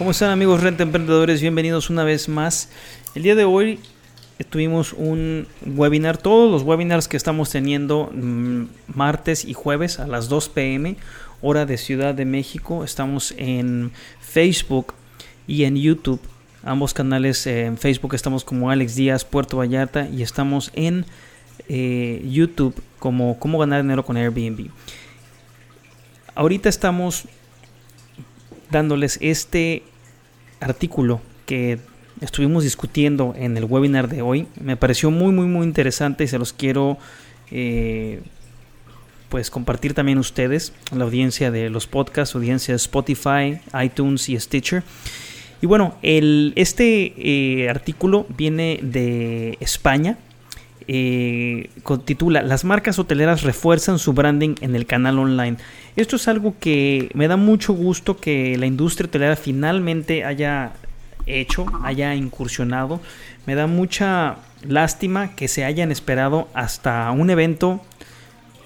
¿Cómo están amigos Renta Emprendedores? Bienvenidos una vez más. El día de hoy tuvimos un webinar, todos los webinars que estamos teniendo mm, martes y jueves a las 2 pm, hora de Ciudad de México. Estamos en Facebook y en YouTube. Ambos canales eh, en Facebook estamos como Alex Díaz Puerto Vallarta y estamos en eh, YouTube como Cómo ganar dinero con Airbnb. Ahorita estamos dándoles este artículo que estuvimos discutiendo en el webinar de hoy. Me pareció muy, muy, muy interesante y se los quiero eh, pues compartir también ustedes, la audiencia de los podcasts, audiencia de Spotify, iTunes y Stitcher. Y bueno, el, este eh, artículo viene de España. Eh, titula Las marcas hoteleras refuerzan su branding en el canal online. Esto es algo que me da mucho gusto que la industria hotelera finalmente haya hecho, haya incursionado. Me da mucha lástima que se hayan esperado hasta un evento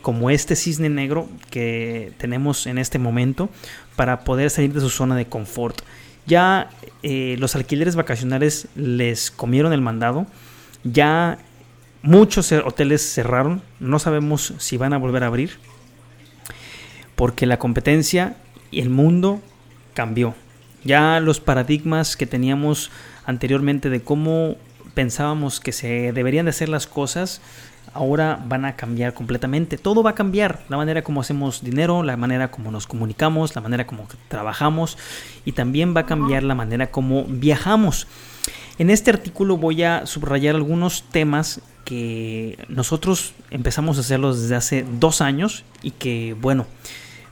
como este cisne negro que tenemos en este momento para poder salir de su zona de confort. Ya eh, los alquileres vacacionales les comieron el mandado. Ya muchos hoteles cerraron. No sabemos si van a volver a abrir. Porque la competencia y el mundo cambió. Ya los paradigmas que teníamos anteriormente de cómo pensábamos que se deberían de hacer las cosas, ahora van a cambiar completamente. Todo va a cambiar. La manera como hacemos dinero, la manera como nos comunicamos, la manera como trabajamos y también va a cambiar la manera como viajamos. En este artículo voy a subrayar algunos temas que nosotros empezamos a hacerlos desde hace dos años y que, bueno,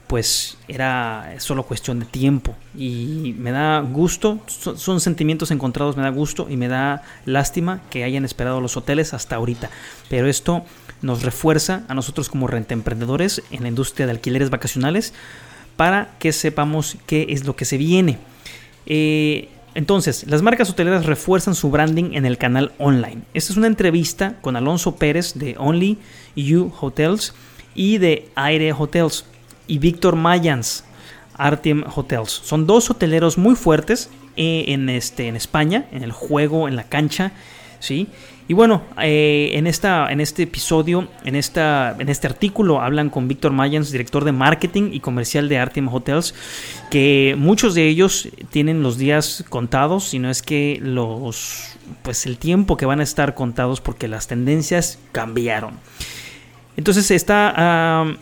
pues era solo cuestión de tiempo y me da gusto, son, son sentimientos encontrados, me da gusto y me da lástima que hayan esperado los hoteles hasta ahorita, pero esto nos refuerza a nosotros como renta emprendedores en la industria de alquileres vacacionales para que sepamos qué es lo que se viene. Eh, entonces, las marcas hoteleras refuerzan su branding en el canal online. Esta es una entrevista con Alonso Pérez de Only You Hotels y de Aire Hotels y Víctor Mayans, Artem Hotels. Son dos hoteleros muy fuertes eh, en, este, en España, en el juego, en la cancha. ¿Sí? Y bueno, eh, en, esta, en este episodio, en, esta, en este artículo, hablan con Víctor Mayans, director de marketing y comercial de Artem Hotels, que muchos de ellos tienen los días contados, si no es que los pues el tiempo que van a estar contados porque las tendencias cambiaron. Entonces está ah,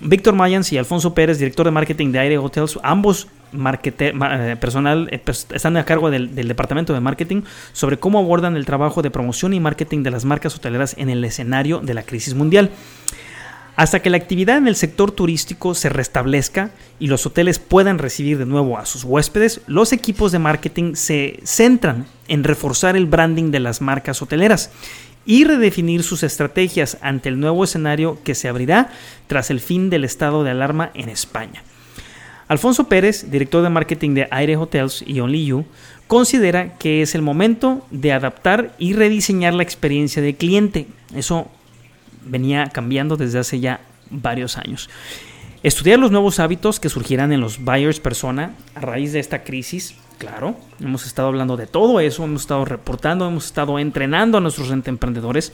Víctor Mayans y Alfonso Pérez, director de marketing de Aire Hotels, ambos markete- ma- eh, personal eh, pers- están a cargo del, del departamento de marketing sobre cómo abordan el trabajo de promoción y marketing de las marcas hoteleras en el escenario de la crisis mundial. Hasta que la actividad en el sector turístico se restablezca y los hoteles puedan recibir de nuevo a sus huéspedes, los equipos de marketing se centran en reforzar el branding de las marcas hoteleras y redefinir sus estrategias ante el nuevo escenario que se abrirá tras el fin del estado de alarma en España. Alfonso Pérez, director de marketing de Aire Hotels y Only You, considera que es el momento de adaptar y rediseñar la experiencia del cliente. Eso venía cambiando desde hace ya varios años. Estudiar los nuevos hábitos que surgirán en los buyers persona a raíz de esta crisis. Claro, hemos estado hablando de todo eso, hemos estado reportando, hemos estado entrenando a nuestros emprendedores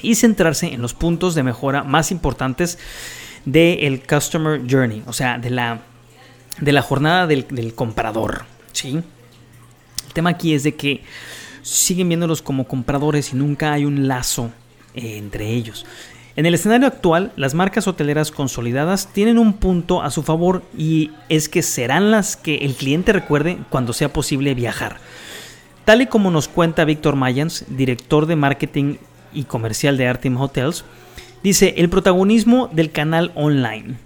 y centrarse en los puntos de mejora más importantes del customer journey, o sea, de la, de la jornada del, comprador. ¿sí? El tema aquí es de que siguen viéndolos como compradores y nunca hay un lazo eh, entre ellos. En el escenario actual, las marcas hoteleras consolidadas tienen un punto a su favor y es que serán las que el cliente recuerde cuando sea posible viajar. Tal y como nos cuenta Víctor Mayans, director de marketing y comercial de Artem Hotels, dice el protagonismo del canal online.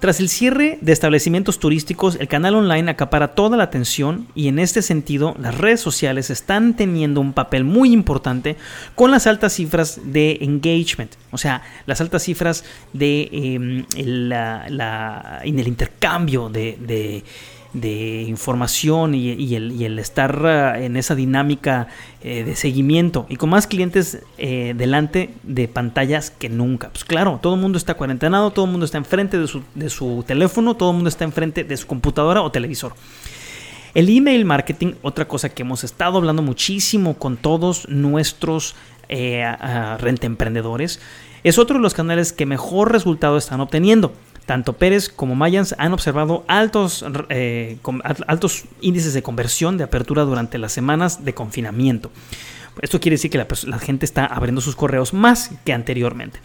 Tras el cierre de establecimientos turísticos, el canal online acapara toda la atención y en este sentido las redes sociales están teniendo un papel muy importante con las altas cifras de engagement, o sea, las altas cifras de em, el, la, en el intercambio de de información y, el, estar ah, en esa dinámica eh, de seguimiento y con más clientes eh, delante de pantallas que nunca. Pues claro, todo el mundo está cuarentenado, todo el mundo está enfrente de su, de teléfono, todo el mundo está enfrente de su computadora o televisor. El email marketing, otra cosa que hemos estado hablando muchísimo con todos nuestros eh, emprendedores, es otro de los canales que mejor resultado están obteniendo. Tanto Pérez como Mayans han observado altos, eh, altos índices de conversión de apertura durante las semanas de confinamiento. Esto quiere decir que la, gente está abriendo sus correos más que anteriormente.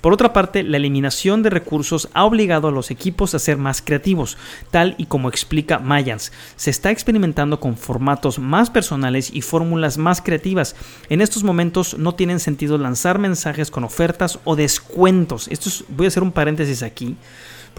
Por otra parte, la eliminación de recursos ha obligado a los equipos a ser más creativos, tal y como explica Mayans. Se está experimentando con formatos más personales y fórmulas más creativas. En estos momentos no tienen sentido lanzar mensajes con ofertas o descuentos. Esto voy a hacer un paréntesis aquí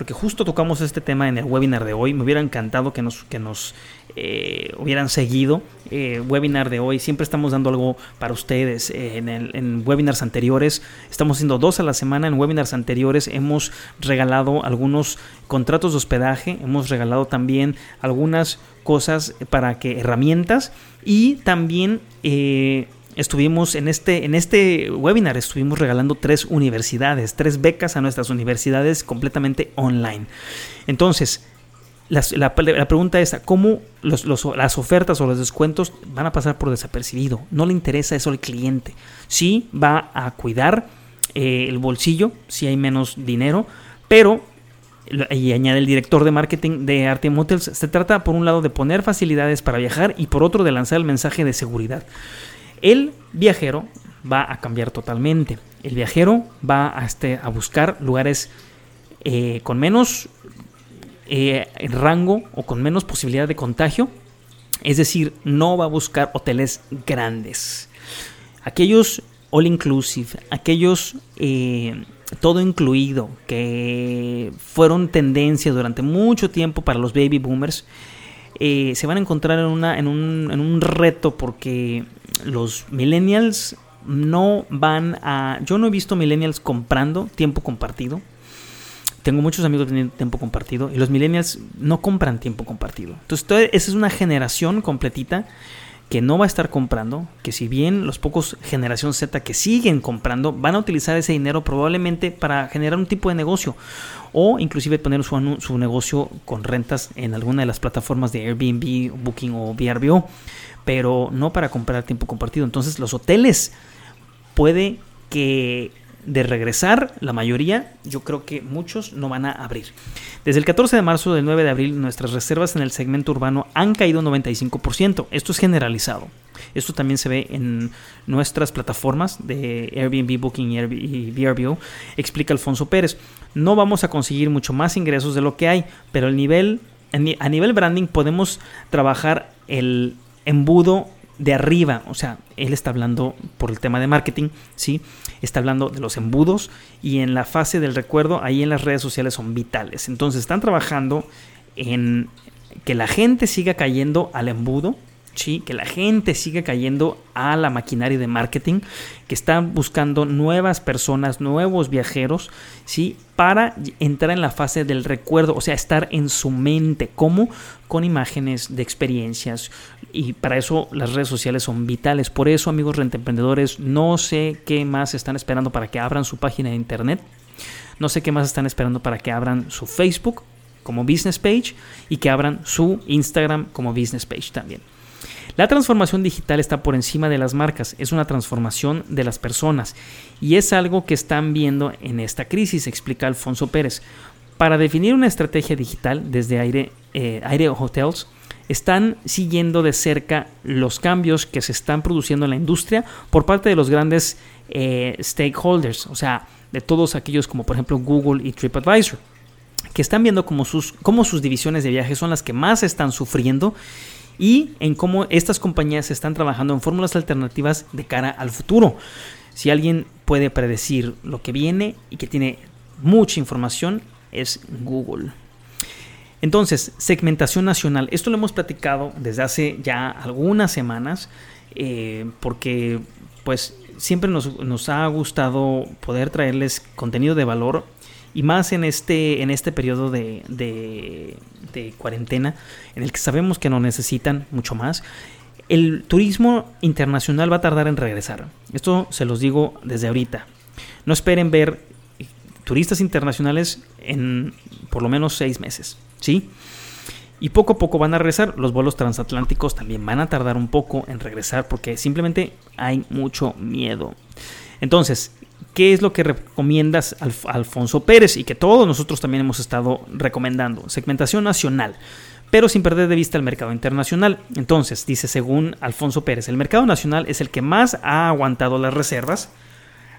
porque justo tocamos este tema en el webinar de hoy. Me hubiera encantado que nos, que nos eh, hubieran seguido. Eh, webinar de hoy, siempre estamos dando algo para ustedes. Eh, en, en, webinars anteriores, estamos haciendo dos a la semana. En webinars anteriores hemos regalado algunos contratos de hospedaje, hemos regalado también algunas cosas para que herramientas y también estuvimos en este, en este webinar, estuvimos regalando tres universidades, tres becas a nuestras universidades completamente online. Entonces, la, pregunta es, ¿cómo las ofertas o los descuentos van a pasar por desapercibido? No le interesa eso al cliente. Sí va a cuidar eh, el bolsillo si hay menos dinero, pero y añade el director de marketing de Artem Hotels, se trata por un lado de poner facilidades para viajar y por otro de lanzar el mensaje de seguridad. El viajero va a cambiar totalmente. El viajero va a, este, buscar lugares eh, con menos eh, rango o con menos posibilidad de contagio. Es decir, no va a buscar hoteles grandes. Aquellos all inclusive, aquellos eh, todo incluido, que fueron tendencia durante mucho tiempo para los baby boomers, se van a encontrar en, una, en, un, en un reto porque los millennials no van a... Yo no he visto millennials comprando tiempo compartido. Tengo muchos amigos teniendo tiempo compartido y los millennials no compran tiempo compartido. Entonces, esa es una generación completita que no va a estar comprando, que si bien los pocos generación Z que siguen comprando van a utilizar ese dinero probablemente para generar un tipo de negocio o inclusive poner su, su negocio con rentas en alguna de las plataformas de Airbnb, Booking o VRBO pero no para comprar tiempo compartido. Entonces los hoteles puede que de regresar, la mayoría, yo creo que muchos no van a abrir. Desde el 14 de marzo del 9 de abril, nuestras reservas en el segmento urbano han caído un 95%. Esto es generalizado. Esto también se ve en nuestras plataformas de Airbnb, Booking y VRBO, explica Alfonso Pérez. No vamos a conseguir mucho más ingresos de lo que hay, pero el nivel, a nivel branding podemos trabajar el embudo de arriba, o sea, él está hablando por el tema de marketing, ¿sí? Está hablando de los embudos y en la fase del recuerdo, ahí en las redes sociales son vitales. Entonces están trabajando en que la gente siga cayendo al embudo, ¿sí? que la gente siga cayendo a la maquinaria de marketing, que están buscando nuevas personas, nuevos viajeros, ¿sí? para entrar en la fase del recuerdo, o sea, estar en su mente, como con imágenes de experiencias. Y para eso las redes sociales son vitales. Por eso, amigos rentemprendedores, no sé qué más están esperando para que abran su página de internet. No sé qué más están esperando para que abran su Facebook como business page y que abran su Instagram como business page también. La transformación digital está por encima de las marcas, es una transformación de las personas y es algo que están viendo en esta crisis, explica Alfonso Pérez. Para definir una estrategia digital desde Aire, eh, Hotels, están siguiendo de cerca los cambios que se están produciendo en la industria por parte de los grandes eh, stakeholders, o sea, de todos aquellos como por ejemplo Google y TripAdvisor, que están viendo cómo sus, cómo sus divisiones de viajes son las que más están sufriendo y en cómo estas compañías están trabajando en fórmulas alternativas de cara al futuro. Si alguien puede predecir lo que viene y que tiene mucha información, es Google. Entonces, segmentación nacional. Esto lo hemos platicado desde hace ya algunas semanas, eh, porque pues siempre nos, ha gustado poder traerles contenido de valor y más en este, en este periodo de, de cuarentena en el que sabemos que nos necesitan mucho más. El turismo internacional va a tardar en regresar. Esto se los digo desde ahorita. No esperen ver turistas internacionales en por lo menos seis meses. ¿sí? Y poco a poco van a regresar. Los vuelos transatlánticos también van a tardar un poco en regresar porque simplemente hay mucho miedo. Entonces, ¿qué es lo que recomiendas Alfonso Pérez y que todos nosotros también hemos estado recomendando? Segmentación nacional, pero sin perder de vista el mercado internacional. Entonces, dice según Alfonso Pérez, el mercado nacional es el que más ha aguantado las reservas.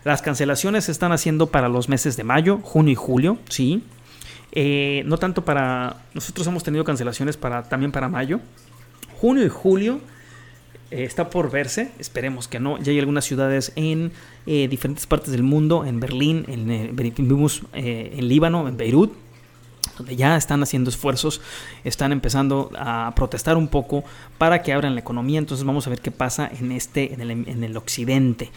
Las cancelaciones se están haciendo para los meses de mayo, junio y julio, sí. Eh, no tanto para. Nosotros hemos tenido cancelaciones para, también para mayo. Junio y julio eh, está por verse. Esperemos que no. Ya hay algunas ciudades en eh, diferentes partes del mundo. En Berlín, en, vimos en Líbano, en Beirut. Donde ya están haciendo esfuerzos, están empezando a protestar un poco para que abran la economía. Entonces vamos a ver qué pasa en este, en el, en el occidente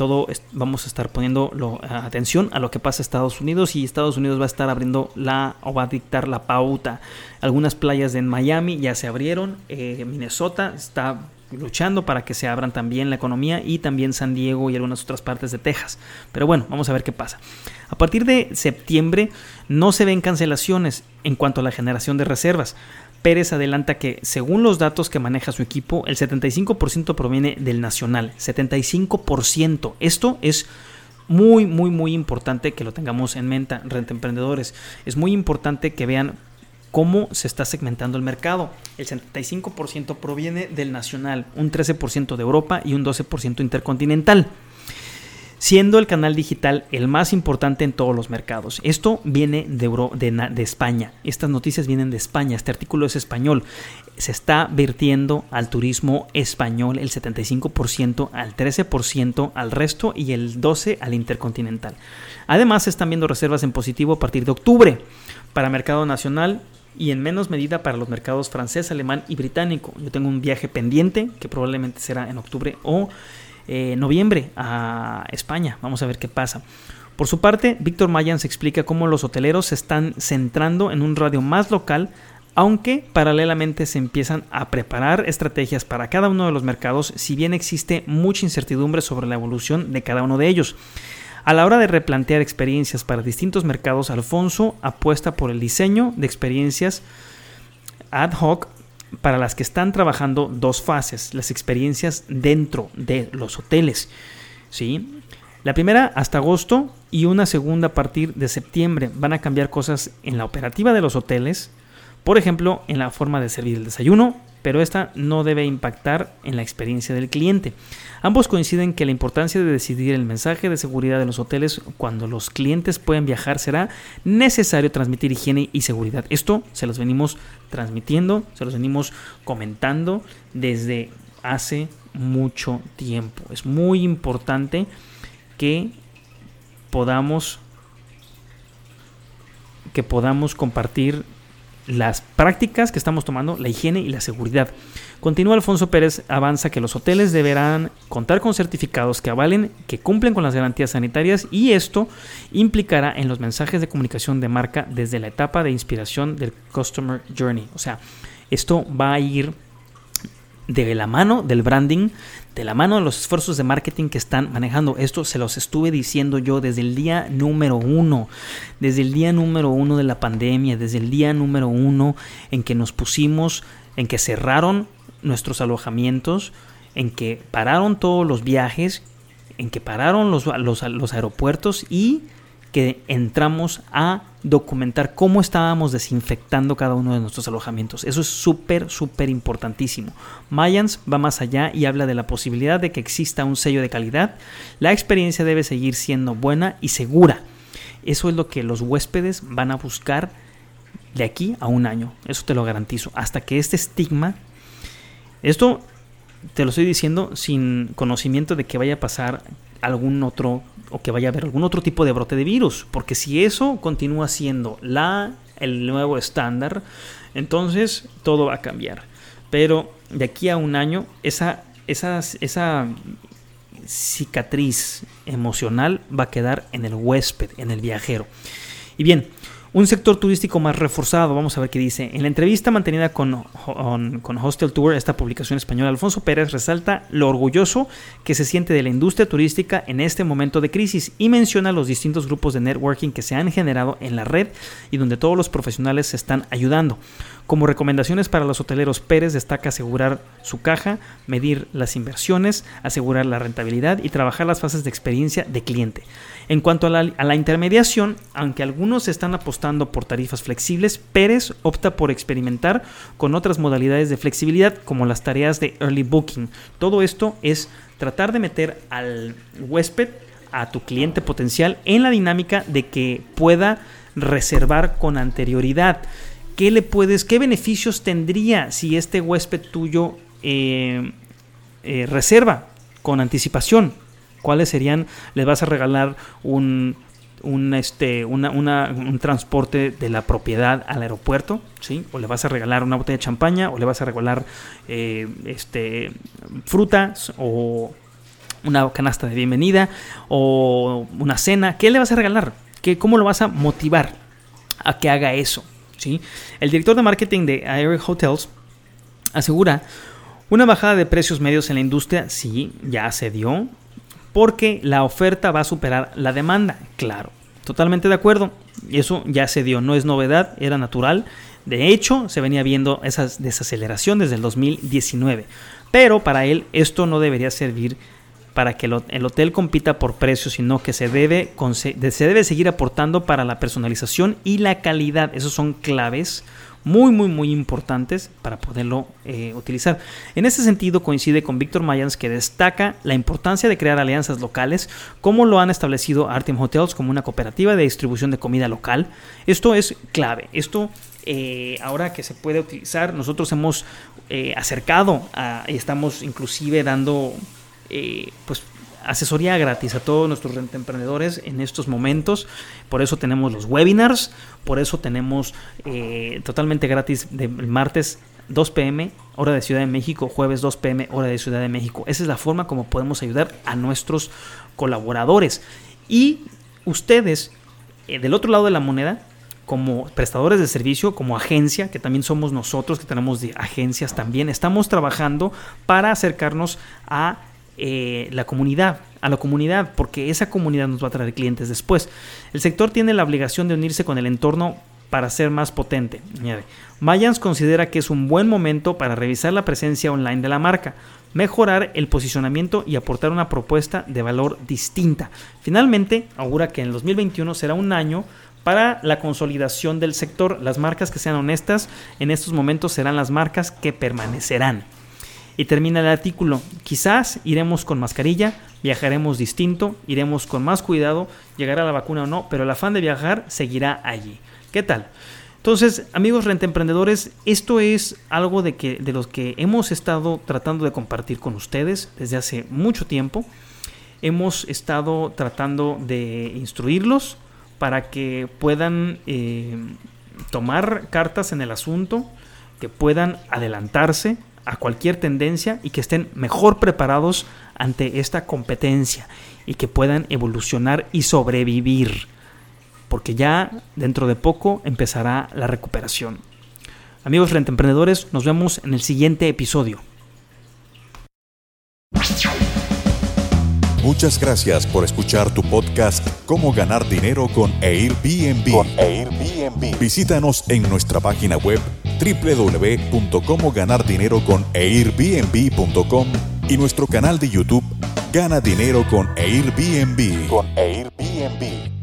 todo vamos a estar poniendo atención a lo que pasa en Estados Unidos y Estados Unidos va a estar abriendo la o va a dictar la pauta. Algunas playas de Miami ya se abrieron, eh, Minnesota está luchando para que se abran también la economía y también San Diego y algunas otras partes de Texas. Pero bueno, vamos a ver qué pasa. A partir de septiembre no se ven cancelaciones en cuanto a la generación de reservas. Pérez adelanta que, según los datos que maneja su equipo, el 75% proviene del nacional. 75%. Esto es muy, muy, muy importante que lo tengamos en mente, renta emprendedores. Es muy importante que vean cómo se está segmentando el mercado. El 75% proviene del nacional, un 13% de Europa y un 12% intercontinental siendo el canal digital el más importante en todos los mercados. Esto viene de, España. Estas noticias vienen de España. Este artículo es español. Se está vertiendo al turismo español el 75%, al 13% al resto y el 12% al intercontinental. Además, se están viendo reservas en positivo a partir de octubre para mercado nacional y en menos medida para los mercados francés, alemán y británico. Yo tengo un viaje pendiente que probablemente será en octubre o eh, noviembre a España. Vamos a ver qué pasa. Por su parte, Víctor Mayans explica cómo los hoteleros se están centrando en un radio más local, aunque paralelamente se empiezan a preparar estrategias para cada uno de los mercados, si bien existe mucha incertidumbre sobre la evolución de cada uno de ellos. A la hora de replantear experiencias para distintos mercados, Alfonso apuesta por el diseño de experiencias ad hoc para las que están trabajando dos fases, las experiencias dentro de los hoteles. ¿sí? La primera hasta agosto y una segunda a partir de septiembre van a cambiar cosas en la operativa de los hoteles, por ejemplo, en la forma de servir el desayuno, pero esta no debe impactar en la experiencia del cliente. Ambos coinciden que la importancia de decidir el mensaje de seguridad de los hoteles cuando los clientes pueden viajar será necesario transmitir higiene y seguridad. Esto se los venimos transmitiendo, se los venimos comentando desde hace mucho tiempo. Es muy importante que podamos que podamos compartir las prácticas que estamos tomando, la higiene y la seguridad. Continúa Alfonso Pérez, avanza que los hoteles deberán contar con certificados que avalen que cumplen con las garantías sanitarias y esto implicará en los mensajes de comunicación de marca desde la etapa de inspiración del Customer Journey. O sea, esto va a ir de la mano del branding, de la mano de los esfuerzos de marketing que están manejando. Esto se los estuve diciendo yo desde el día número uno, desde el día número uno de la pandemia, desde el día número uno en que nos pusimos, en que cerraron nuestros alojamientos, en que pararon todos los viajes, en que pararon los, los, los aeropuertos y que entramos a documentar cómo estábamos desinfectando cada uno de nuestros alojamientos. Eso es súper, súper importantísimo. Mayans va más allá y habla de la posibilidad de que exista un sello de calidad. La experiencia debe seguir siendo buena y segura. Eso es lo que los huéspedes van a buscar de aquí a un año. Eso te lo garantizo. Hasta que este estigma... Esto te lo estoy diciendo sin conocimiento de que vaya a pasar algún otro o que vaya a haber algún otro tipo de brote de virus, porque si eso continúa siendo la el nuevo estándar, entonces todo va a cambiar. Pero de aquí a un año esa esa, esa cicatriz emocional va a quedar en el huésped, en el viajero. Y bien, un sector turístico más reforzado, vamos a ver qué dice. En la entrevista mantenida con, con, Hostel Tour, esta publicación española, Alfonso Pérez resalta lo orgulloso que se siente de la industria turística en este momento de crisis y menciona los distintos grupos de networking que se han generado en la red y donde todos los profesionales se están ayudando. Como recomendaciones para los hoteleros, Pérez destaca asegurar su caja, medir las inversiones, asegurar la rentabilidad y trabajar las fases de experiencia de cliente. En cuanto a la, intermediación, aunque algunos están apostando por tarifas flexibles, Pérez opta por experimentar con otras modalidades de flexibilidad como las tareas de early booking. Todo esto es tratar de meter al huésped, a tu cliente potencial, en la dinámica de que pueda reservar con anterioridad. ¿qué le puedes, qué beneficios tendría si este huésped tuyo eh, eh, reserva con anticipación? ¿Cuáles serían? ¿Le vas a regalar un, un, este, un transporte de la propiedad al aeropuerto, ¿sí? o le vas a regalar una botella de champaña, o le vas a regalar eh, este, frutas, o una canasta de bienvenida, o una cena. ¿Qué le vas a regalar? ¿Qué, ¿Cómo lo vas a motivar a que haga eso? El director de marketing de Air Hotels asegura una bajada de precios medios en la industria, sí, ya se dio, porque la oferta va a superar la demanda, claro, totalmente de acuerdo, eso ya se dio, no es novedad, era natural, de hecho se venía viendo esa desaceleración desde el 2019, pero para él esto no debería servir para que el hotel compita por precio, sino que se debe, se debe seguir aportando para la personalización y la calidad. Esos son claves muy, muy, muy importantes para poderlo eh, utilizar. En ese sentido, coincide con Víctor Mayans, que destaca la importancia de crear alianzas locales, como lo han establecido Artem Hotels como una cooperativa de distribución de comida local. Esto es clave. Esto eh, ahora que se puede utilizar, nosotros hemos eh, acercado y estamos inclusive dando pues asesoría gratis a todos nuestros emprendedores en estos momentos. Por eso tenemos los webinars, por eso tenemos eh, totalmente gratis de martes 2 pm, hora de Ciudad de México, jueves 2 pm, hora de Ciudad de México. Esa es la forma como podemos ayudar a nuestros colaboradores. Y ustedes, eh, del otro lado de la moneda, como prestadores de servicio, como agencia, que también somos nosotros, que tenemos de agencias también, estamos trabajando para acercarnos a eh, la comunidad, a la comunidad, porque esa comunidad nos va a traer clientes después. El sector tiene la obligación de unirse con el entorno para ser más potente. Mayans considera que es un buen momento para revisar la presencia online de la marca, mejorar el posicionamiento y aportar una propuesta de valor distinta. Finalmente, augura que en el 2021 será un año para la consolidación del sector. Las marcas que sean honestas en estos momentos serán las marcas que permanecerán. Y termina el artículo. Quizás iremos con mascarilla, viajaremos distinto, iremos con más cuidado, llegará la vacuna o no, pero el afán de viajar seguirá allí. ¿Qué tal? Entonces, amigos rentemprendedores, esto es algo de, que, de los que hemos estado tratando de compartir con ustedes desde hace mucho tiempo. Hemos estado tratando de instruirlos para que puedan eh, tomar cartas en el asunto, que puedan adelantarse, a cualquier tendencia y que estén mejor preparados ante esta competencia y que puedan evolucionar y sobrevivir. Porque ya dentro de poco empezará la recuperación. Amigos emprendedores, nos vemos en el siguiente episodio. Muchas gracias por escuchar tu podcast Cómo ganar dinero con Airbnb. Con Airbnb. Visítanos en nuestra página web www.comoganardineroconairbnb.com y nuestro canal de YouTube Gana Dinero con Airbnb. Con Airbnb.